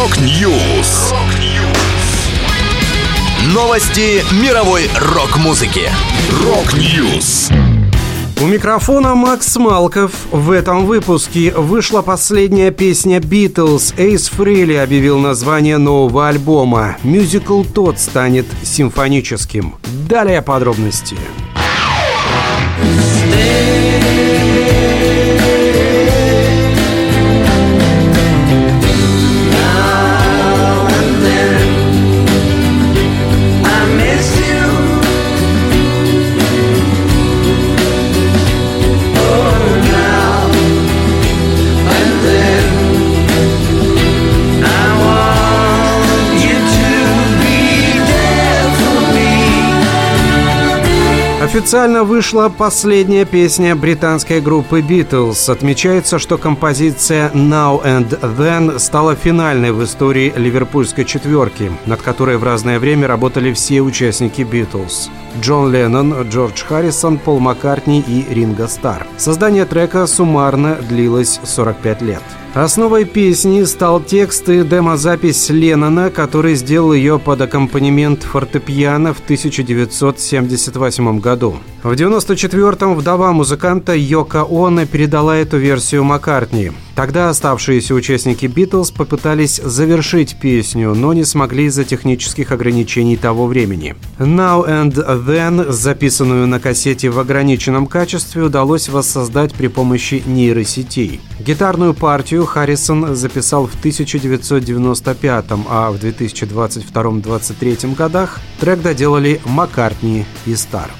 Rock News. Новости мировой рок-музыки. Rock News. У микрофона Макс Малков. В этом выпуске вышла последняя песня Beatles. Эйс Фрейли объявил название нового альбома. Мюзикл TODD станет симфоническим. Далее подробности. Официально вышла последняя песня британской группы Beatles. Отмечается, что композиция Now and Then стала финальной в истории ливерпульской четверки, над которой в разное время работали все участники Beatles. Джон Леннон, Джордж Харрисон, Пол Маккартни и Ринго Стар. Создание трека суммарно длилось 45 лет. Основой песни стал текст и демозапись Леннона, который сделал ее под аккомпанемент фортепиано в 1978 году. В 1994-м вдова музыканта Йока Оно передала эту версию Маккартни. Тогда оставшиеся участники «Битлз» попытались завершить песню, но не смогли из-за технических ограничений того времени. «Now and Then», записанную на кассете в ограниченном качестве, удалось воссоздать при помощи нейросетей. Гитарную партию Харрисон записал в 1995, а в 2022-2023 годах трек доделали Маккартни и Стар.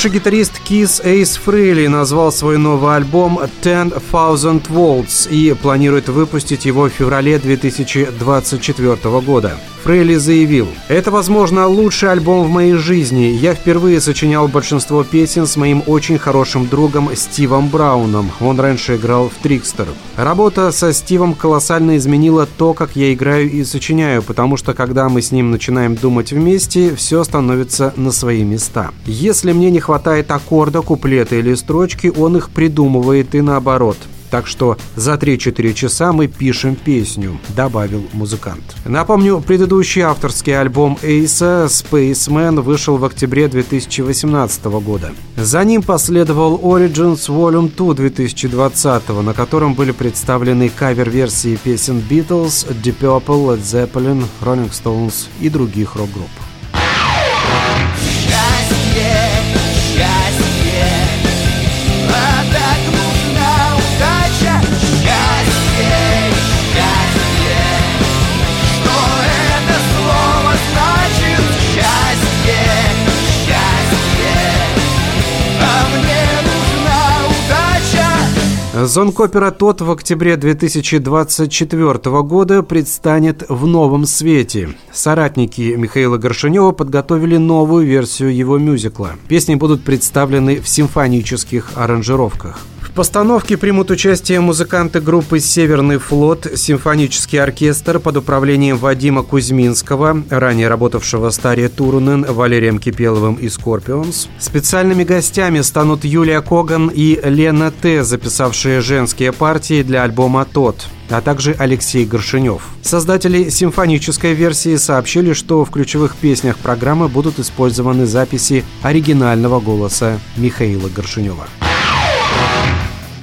Бывший гитарист Kiss Эйс Фрейли назвал свой новый альбом «Ten Thousand Volts» и планирует выпустить его в феврале 2024 года. Фрейли заявил, «Это, возможно, лучший альбом в моей жизни. Я впервые сочинял большинство песен с моим очень хорошим другом Стивом Брауном. Он раньше играл в Трикстер. Работа со Стивом колоссально изменила то, как я играю и сочиняю, потому что когда мы с ним начинаем думать вместе, все становится на свои места. Если мне не хватает аккорда, куплета или строчки, он их придумывает и наоборот. Так что за 3-4 часа мы пишем песню», — добавил музыкант. Напомню, предыдущий авторский альбом Эйса «Spaceman» вышел в октябре 2018 года. За ним последовал Origins Volume 2 2020, на котором были представлены кавер-версии песен Beatles, Deep Purple, Led Zeppelin, Rolling Stones и других рок-групп. Зонг-опера «TODD» в октябре 2024 года предстанет в новом свете. Соратники Михаила Горшенёва подготовили новую версию его мюзикла. Песни будут представлены в симфонических аранжировках. Постановке примут участие музыканты группы «Северный флот», симфонический оркестр под управлением Вадима Кузьминского, ранее работавшего с Тарьей Турунен, Валерием Кипеловым и Скорпионс. Специальными гостями станут Юлия Коган и Лена Т., записавшие женские партии для альбома «TODD» а также Алексей Горшенёв. Создатели симфонической версии сообщили, что в ключевых песнях программы будут использованы записи оригинального голоса Михаила Горшенёва.